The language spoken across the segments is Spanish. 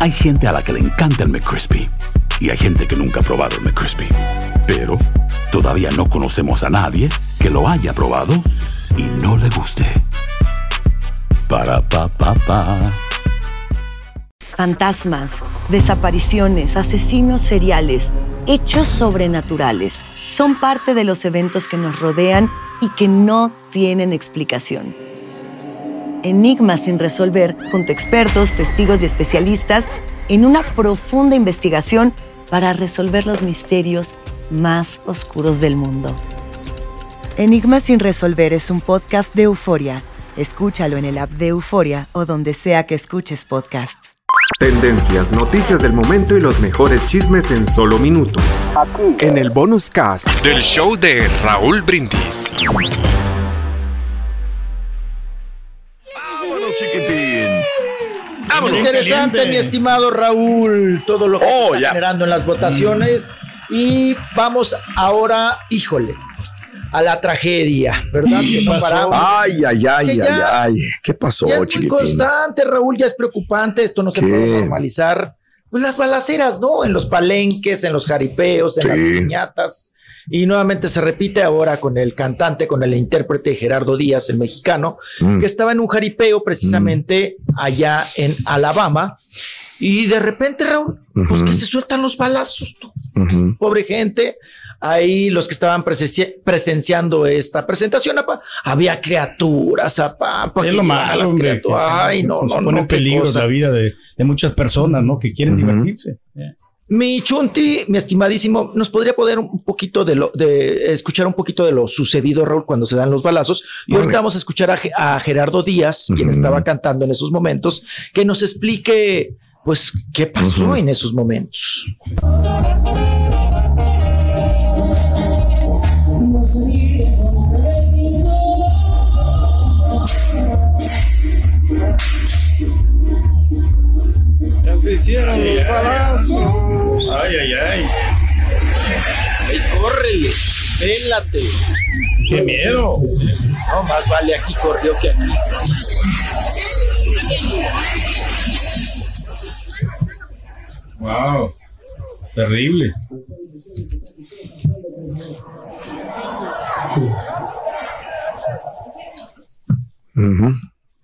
Hay gente a la que le encanta el McCrispy. Y hay gente que nunca ha probado el McCrispy. Pero todavía no conocemos a nadie que lo haya probado y no le guste. Para, pa, pa, pa. Fantasmas, desapariciones, asesinos seriales, hechos sobrenaturales son parte de los eventos que nos rodean y que no tienen explicación. Enigmas sin resolver, junto a expertos, testigos y especialistas, en una profunda investigación para resolver los misterios más oscuros del mundo. Enigmas sin resolver es un podcast de euforia. Escúchalo en el app de Euforia o donde sea que escuches podcasts. Tendencias, noticias del momento y los mejores chismes en solo minutos. En el bonus cast del show de Raúl Brindis. Interesante, mi estimado Raúl, todo lo que Oh, se está ya. generando en las votaciones. Y vamos ahora, híjole, a la tragedia, ¿verdad? Que no paramos. Ay, ay, ay, ay, ay. ¿Qué pasó, Ya es muy constante, Raúl, ya es preocupante, esto no se puede normalizar. Pues las balaceras, ¿no? En los palenques, en los jaripeos, en Sí. las piñatas. Y nuevamente se repite ahora con el cantante, con el intérprete Gerardo Díaz, el mexicano, Mm. que estaba en un jaripeo precisamente allá en Alabama. Y de repente, Raúl, pues que se sueltan los balazos. Pobre gente. Ahí los que estaban presenci- presenciando esta presentación, apa, había criaturas, apa, pa' Es lo malo, las hombre. criaturas. Ay, no, no, pone no, qué peligro la vida de, de muchas personas, ¿no? Que quieren divertirse. Mi Chunti, mi estimadísimo, ¿nos podría poder un poquito de lo, de escuchar un poquito de lo sucedido, Raúl, cuando se dan los balazos? Y Vale. ahorita vamos a escuchar a, Ge- a Gerardo Díaz, quien estaba cantando en esos momentos, que nos explique, pues, qué pasó en esos momentos. Ya se hicieron los balazos. Ay, ay, ay. Ay, córrele, vélate. Qué miedo. No, más vale aquí corrió que aquí. Wow. Terrible.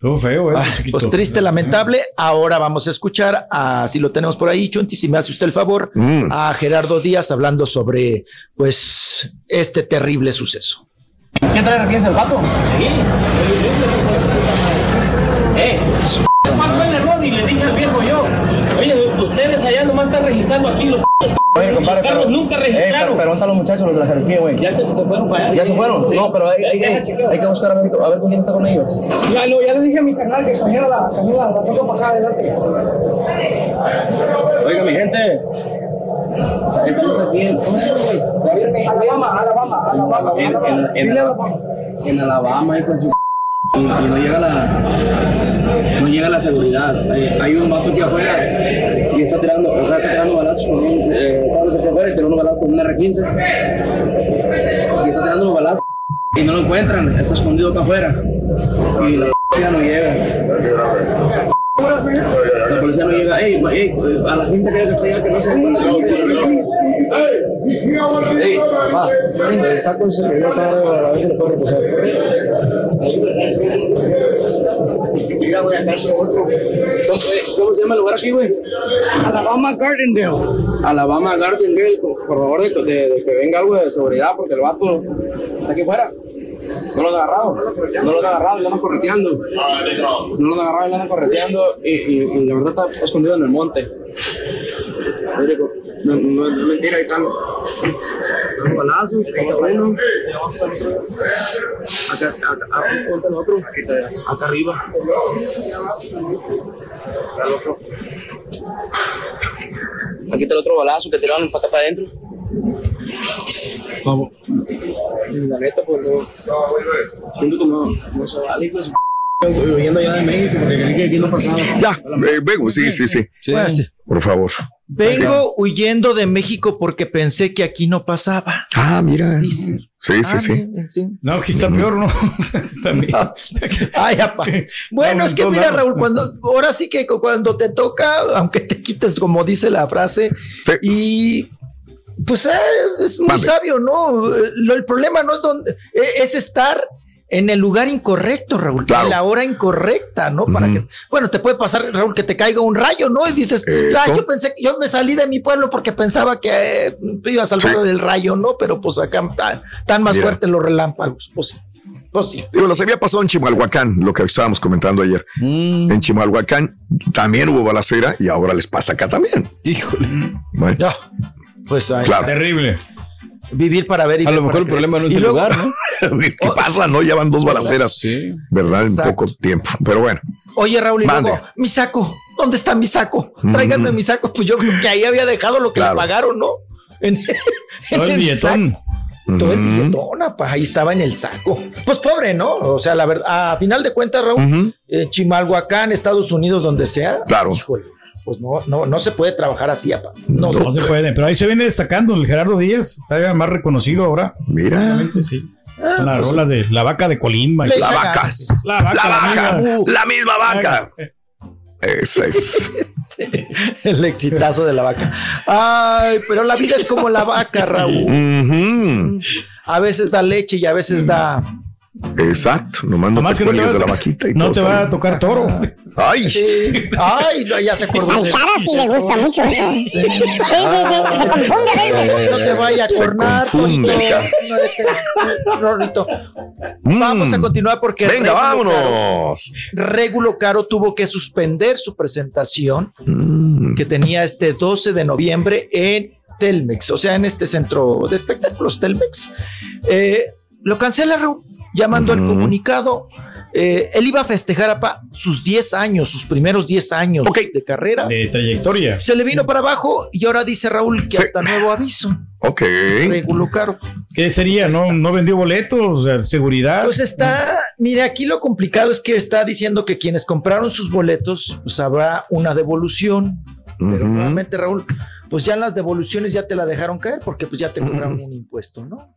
Estuvo feo, ¿eh? Ah, pues triste, lamentable. Ahora vamos a escuchar a, si lo tenemos por ahí, Chunti, si me hace usted el favor, Mm. a Gerardo Díaz hablando sobre, pues, este terrible suceso. ¿Qué trae aquí el vato? Sí. Eh, ¿cuál fue el error? Y le dije al viejo yo, oye, ustedes allá nomás están registrando aquí los Oye, compadre, carros pero- nunca Eh, registraron. pero pregunta a los muchachos, los de la jerarquía, güey. ya se, se fueron para allá. ¿Ya se fueron? Sí. No, pero hay, hay, hay, hay que buscar a ver, a ver con quién está con ellos. Ya, no, ya le dije a mi canal que cogiera la camioneta, la tengo pasada adelante. Oiga, mi gente. Estamos aquí en. ¿Cómo se llama, güey? Alabama, Alabama, Alabama. En, en, en, Alabama, en Alabama, su- y, y no llega la no llega la seguridad hay, hay un vato aquí afuera y está tirando o sea está tirando balazos con un eh, cabros aquí afuera y tiró unos balazos con un R15 y está tirando los balazos y no lo encuentran está escondido acá afuera y la policía no llega la policía no llega ey, ey, a la gente que allá que no se encuentra Ey, va, el saco ese que yo tengo a la recoger. Entonces, ¿Cómo se llama el lugar aquí, güey? Alabama Gardendale. Alabama Gardendale, por por favor, de, de- de que venga algo de seguridad, porque el vato está aquí fuera. No lo han agarrado, no lo han agarrado, lo andan correteando. No lo han agarrado, lo andan correteando y, y, y la verdad está escondido en el monte. No, no, no es mentira, ahí están los balazos, bueno. Acá, acá, el otro, acá arriba. Aquí está el otro balazo que tiraron para acá para adentro. Vamos. La neta, pues no. Siento que no, no se vale, pues. Huyendo ya de México porque creí que aquí no pasaba. Ya, eh, vengo, sí, sí, sí. Por favor. Vengo huyendo de México porque pensé que aquí no pasaba. Ah, mira. Dice. Sí, sí, Ah, sí. mira, sí. No, aquí está peor, ¿no? También. Ay, apa. Bueno, Vamos es que mira. Raúl, cuando ahora sí que cu- cuando te toca, aunque te quites, como dice la frase, Sí. y pues eh, es muy sabio, ¿no? Lo- el problema no es donde eh, es estar en el lugar incorrecto, Raúl, Claro. en la hora incorrecta, ¿no? Para que, bueno, te puede pasar, Raúl, que te caiga un rayo, ¿no? Y dices, ah, yo pensé, que yo me salí de mi pueblo porque pensaba que eh, iba a salvar Sí. del rayo, ¿no? Pero pues acá tan, tan más Mira. fuertes los relámpagos, pues sí. Pues sí. Digo, las había pasado en Chimalhuacán, lo que estábamos comentando ayer. En Chimalhuacán también hubo balacera y ahora les pasa acá también. Híjole. Bueno, Ya. Pues ahí, Claro. Terrible. Vivir para ver y A lo para mejor el creer. problema no es Y el luego- lugar, ¿no? ¿qué pasa? No, ya van dos balaceras, Sí. ¿verdad? En poco tiempo. Pero bueno, Oye, Raúl, y luego, mi saco, ¿dónde está mi saco? Tráiganme Mm. mi saco. Pues yo creo que ahí había dejado lo que Claro. le pagaron, ¿no? En, Todo el billetón. saco. Todo el billetón, apa, ahí estaba en el saco. Pues pobre, ¿no? O sea, la verdad, a final de cuentas, Raúl, eh, Chimalhuacán, Estados Unidos, donde sea. Claro. Híjole, pues no, no, no se puede trabajar así, apa. No, No se puede, pero ahí se viene destacando el Gerardo Díaz, está más reconocido ahora. mira. Realmente sí. Ah, Con la pues, rola de la vaca de Colima. La vaca. La vaca, La vaca, misma. la misma vaca. Esa es. Sí, el exitazo de la vaca. Ay, pero la vida es como la vaca, Raúl. A veces da leche y a veces da. Exacto. Nomás no Nomás te que no te cuelgues va de la vaquita y No todo te va a tocar toro. Ay, Sí. Ay, no, ya se acordó. Al cara sí le gusta mucho eso. Sí, sí, sí. Se confunde a veces. No te vaya a Se cornar, confunde, Tonito. cara. No, Rorrito. Mm. Vamos a continuar porque Venga, vámonos. Régulo Caro tuvo que suspender su presentación Mm. que tenía este 12 de noviembre en Telmex, o sea, en este centro de espectáculos Telmex. Eh, lo cancela Llamando al Ujú. comunicado. Eh, él iba a festejar apa, sus 10 años, sus primeros 10 años de carrera. De trayectoria. Se le vino para abajo y ahora dice Raúl que Sí. hasta nuevo aviso. Ok. Régulo Caro. ¿Qué sería? ¿No, no vendió boletos? Seguridad. Pues está, mire, aquí lo complicado es que está diciendo que quienes compraron sus boletos, pues habrá una devolución. Pero nuevamente, Raúl, pues ya en las devoluciones ya te la dejaron caer porque pues ya te cobraron un impuesto, ¿no?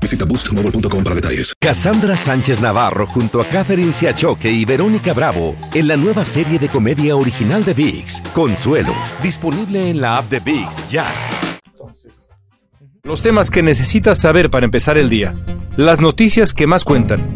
Visita boostmobile.com para detalles. Cassandra Sánchez Navarro junto a Catherine Siachoque y Verónica Bravo en la nueva serie de comedia original de VIX, Consuelo, disponible en la app de VIX ya. Los temas que necesitas saber para empezar el día. Las noticias que más cuentan.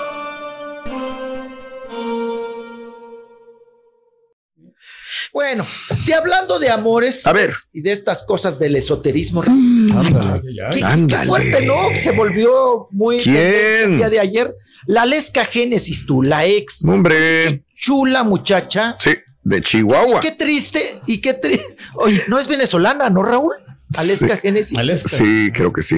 Bueno, y hablando de amores A ver. y de estas cosas del esoterismo, Ándale, ya. qué, fuerte, ¿no? Se volvió muy ¿Quién? el día de ayer. La Lesca Génesis, tú, la ex Hombre. chula muchacha. Sí, de Chihuahua. Qué triste y qué triste. Oye, no es venezolana, ¿no, Raúl? Aleska Sí. Génesis. Sí, creo que sí.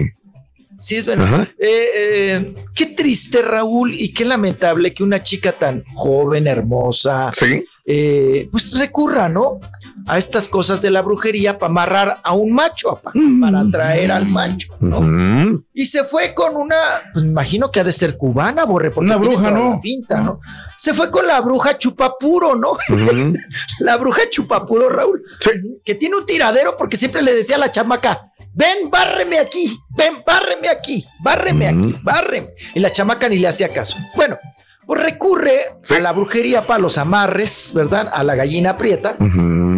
Sí, es venezolana. Ajá. Eh, eh, qué triste, Raúl, y qué lamentable que una chica tan joven, hermosa, Sí. Eh, pues recurra, ¿no? A estas cosas de la brujería para amarrar a un macho, apa, Mm. para atraer al macho, ¿no? Y se fue con una, pues me imagino que ha de ser cubana, borre, porque Una tiene bruja, toda ¿no? la Pinta, ¿no? Se fue con la bruja chupapuro, ¿no? La bruja chupapuro, Raúl, Sí. que tiene un tiradero porque siempre le decía a la chamaca, ven, bárreme aquí, ven, bárreme aquí, bárreme aquí, bárreme. Y la chamaca ni le hacía caso. Bueno, pues recurre a la brujería para los amarres, ¿verdad? A la gallina prieta,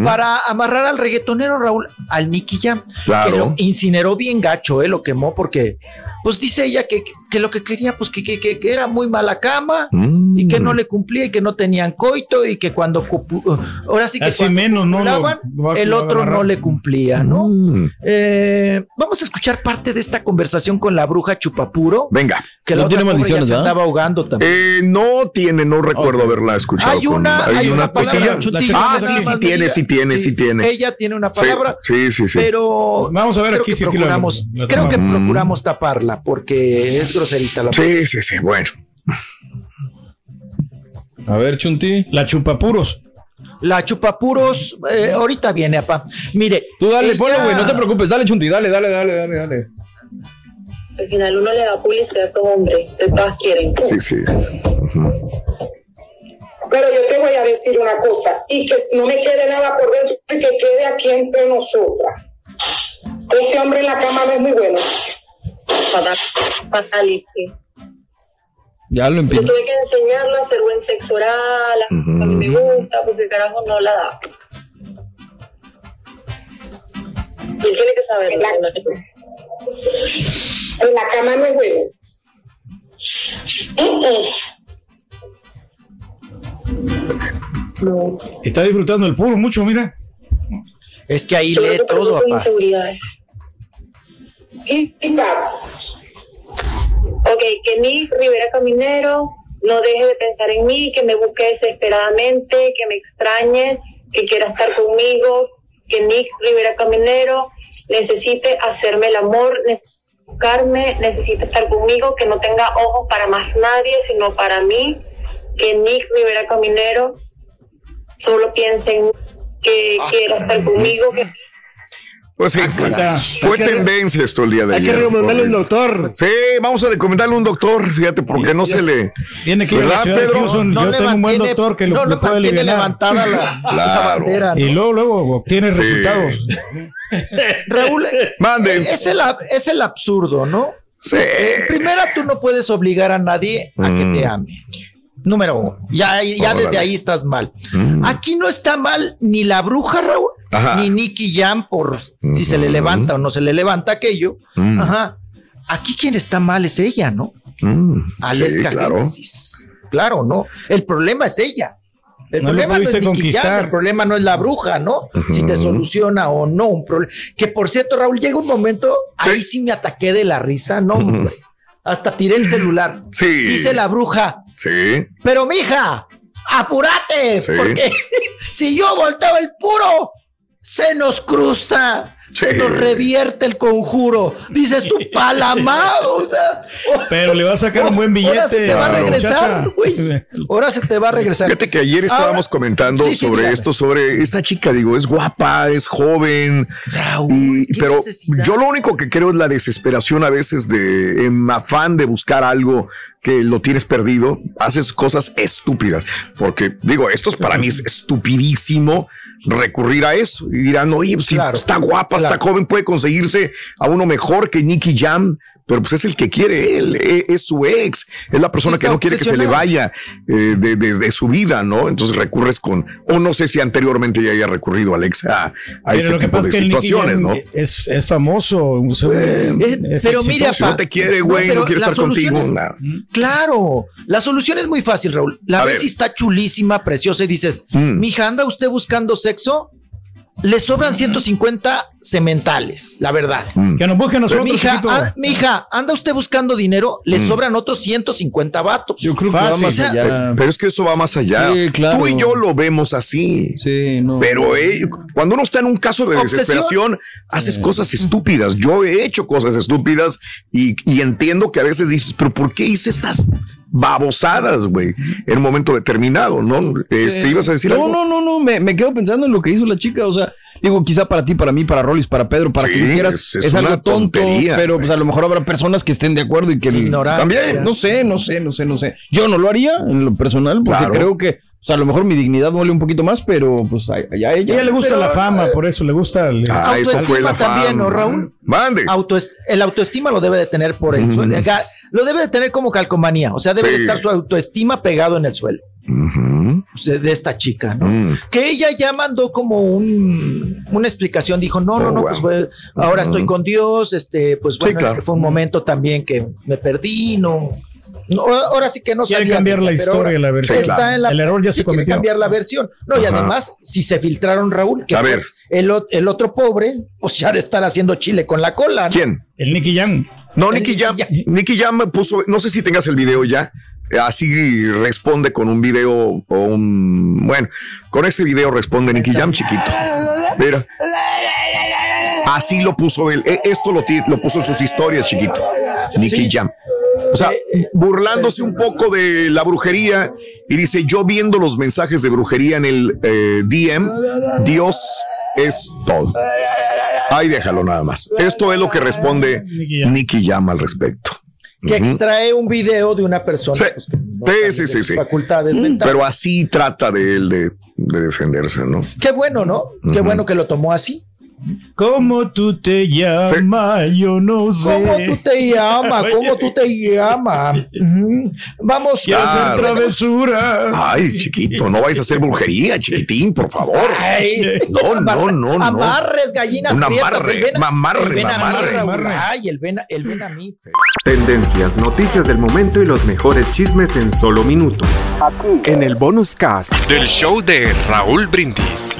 para amarrar al reggaetonero Raúl, al Nicky Jam, Claro. que lo incineró bien gacho, ¿eh? Lo quemó porque, pues dice ella que, que lo que quería, pues que, que- que- era muy mala cama Mm. y que no le cumplía y que no tenían coito y que cuando, copu- ahora sí que Así cuando menos, ¿no? Lo- lo el otro no le cumplía, ¿no? Mm. Eh, vamos a escuchar parte de esta conversación con la bruja Chupapuro. Venga. Que No la otra tiene ya maldiciones, se andaba ahogando también. Eh, no tiene, no recuerdo haberla escuchado. Hay con- una, hay una palabra, Ah, sí, sí tiene, sí tiene, sí tiene. Ella tiene una palabra, Sí, sí, sí. pero Vamos a ver aquí si procuramos, creo que procuramos taparla porque es groserita la Sí, sí, sí, bueno. A ver, Chunti. La chupapuros. La chupapuros, eh, ahorita viene, apa. Mire. Tú dale, ella- ponlo, güey, no te preocupes. Dale, Chunti, dale, dale, dale, dale, dale. Al final uno le da publicidad a esos hombres, que todas quieren. Sí, sí. Pero yo te voy a decir una cosa, y que no me quede nada por dentro y que quede aquí entre nosotras. Este hombre en la cama no es muy bueno. Fatal, fatality. Ya lo Yo empiezo. tuve que enseñarlo a hacer buen sexo oral, a a mí me gusta, porque carajo no la da. Y él tiene que saber. En la cama no es bueno. Mm, mm. Está disfrutando el puro mucho, mira. Es que ahí Yo lee todo, eso Ok, que Nick Rivera Caminero no deje de pensar en mí, que me busque desesperadamente, que me extrañe, que quiera estar conmigo, que Nick Rivera Caminero necesite hacerme el amor, necesite buscarme, necesite estar conmigo, que no tenga ojos para más nadie, sino para mí, que Nick Rivera Caminero solo piense en mí, que quiera estar conmigo, que Pues sí, fue tendencia esto el día de Hay que ayer. recomendarle un doctor. Sí, vamos a recomendarle un doctor, fíjate, porque no se le. Tiene que ir a la ¿Verdad, ciudad de? Houston. Yo tengo un buen doctor que lo, no lo puede mantiene levantada la, la Claro. bandera. ¿no? Y luego, luego obtiene Sí. resultados. Raúl, Mande. eh, Es el, es el absurdo, ¿no? Sí. En primera, tú no puedes obligar a nadie a que te ame. Número uno. Ya, ya Órale. desde ahí estás mal. Mm. Aquí no está mal ni la bruja, Raúl, Ajá. ni Nicky Jam por si se le levanta o no se le levanta aquello. Mm. Ajá. Aquí quien está mal es ella, ¿no? Mm, Aleska sí, claro. Génesis. Claro, ¿no? El problema es ella. El No problema no es Nicky Jam, el problema no es la bruja, ¿no? Si te soluciona o no un problema. Que por cierto, Raúl, llega un momento, ahí sí me ataqué de la risa, ¿no? Hasta tiré el celular. Sí. Dice la bruja, Sí. pero mija, apurate, Sí. porque si yo volteo el puro, se nos cruza, se nos revierte el conjuro. Dices tú, palamado, o sea, Pero le va a sacar un buen billete. Ahora se te va a regresar, güey. Ahora se te va a regresar. Fíjate que ayer estábamos Ahora- comentando Sí, sí, sobre dígame. esto, sobre esta chica, digo, es guapa, es joven, y- pero necesidad. yo lo único que creo es la desesperación a veces de, en afán de buscar algo que lo tienes perdido, haces cosas estúpidas, porque digo, esto es para mí es estupidísimo recurrir a eso y dirán, oye, si está guapa, está joven, puede conseguirse a uno mejor que Nicky Jam. Pero pues es el que quiere él, e- es, su ex, es la persona que no quiere que se le vaya eh, de, de- de su vida, ¿no? Entonces recurres con, o no sé si anteriormente ya haya recurrido Alex a, a Pero este lo que tipo pasa de que situaciones, ¿no? es, es famoso. o sea, es pero mira, no te quiere, güey, no, pero quiere la estar contigo. solución es- nada. Claro, la solución es muy fácil, Raúl. La A ves ver. y está chulísima, preciosa, y dices, Mm. mija, ¿anda usted buscando sexo? Le sobran 150 sementales, la verdad. Mm. Que nos busque a nosotros. Mija, ah, mija, ¿anda usted buscando dinero? Le Mm. sobran otros 150 vatos. Yo creo que va Fácil. más O sea, allá. Pero es que eso va más allá. Sí, claro. Tú y yo lo vemos así. Sí, no. Pero eh, cuando uno está en un caso de Obsesión. desesperación, haces cosas estúpidas. Yo he hecho cosas estúpidas y, y entiendo que a veces dices, pero ¿por qué hice estas babosadas, güey? En un momento determinado, ¿no? Este, Sí. ibas a decir no, algo. No, no, no, me, me quedo pensando en lo que hizo la chica. O sea, digo, quizá para ti, para mí, para Rollis, para Pedro, para Sí, quien quieras, es- es, es algo tonto, tontería, pero pues a lo mejor habrá personas que estén de acuerdo y que Ignorancia. también, no sé, no sé, no sé, no sé. Yo no lo haría en lo personal porque Claro. creo que, o sea, a lo mejor mi dignidad vale un poquito más, pero pues a, allá A ella. ella le gusta Pero, la fama, eh, por eso le gusta. el- Ah, eso fue la Autoestima también, fama. ¿no, Raúl? Mande. Autoest- el autoestima lo debe de tener por. Ujú. Ga- lo debe de tener como calcomanía, o sea, debe de estar su autoestima pegado en el suelo. de esta chica, ¿no? Mm. Que ella ya mandó como un, una explicación, dijo, no, no, Oh, no, wow. pues fue- ahora estoy con Dios, este, pues bueno, claro. fue un momento también que me perdí, no. No, ahora sí que no Quiere sabía cambiar la historia la versión. está Sí, claro. en la- El error ya se sí cometió. cambiar la versión. No, y además, si se filtraron, Raúl, que A ver. El, otro pobre, pues ya de estar haciendo chile con la cola. ¿no? ¿Quién? El Nicky Jam. No, El Nicky Nicky Jam. Jam. Nicky Jam me puso, no sé si tengas el video ya. Así responde con un video o un. Bueno, con este video responde Nicky Jam chiquito. Mira. Así lo puso él. Eh, Esto lo, lo puso en sus historias, chiquito. Nicky Sí. Jam. O sea, burlándose un poco de la brujería y dice, yo viendo los mensajes de brujería en el eh, DM, Dios es todo. Ahí déjalo nada más. Esto es lo que responde Nicky Jam al respecto. Que extrae un video de una persona pues, que no Sí, sí, sí, sí. facultades Mm, mentales. Pero así trata de él de, de defenderse, ¿no? Qué bueno, ¿no? Qué bueno que lo tomó así. ¿Cómo tú te llamas? Yo no sé. ¿Cómo tú te llamas? ¿Cómo tú te llamas? Vamos Ah, hacer travesura. Ay, chiquito, no vais a hacer brujería, chiquitín, por favor. Ay, No, no, no, no. Amarres, gallinas Un amarre, mamarre, el a. Ay, el ven, a- el ven a mí. Tendencias, noticias del momento y los mejores chismes en solo minutos. En el bonus cast del show de Raúl Brindis.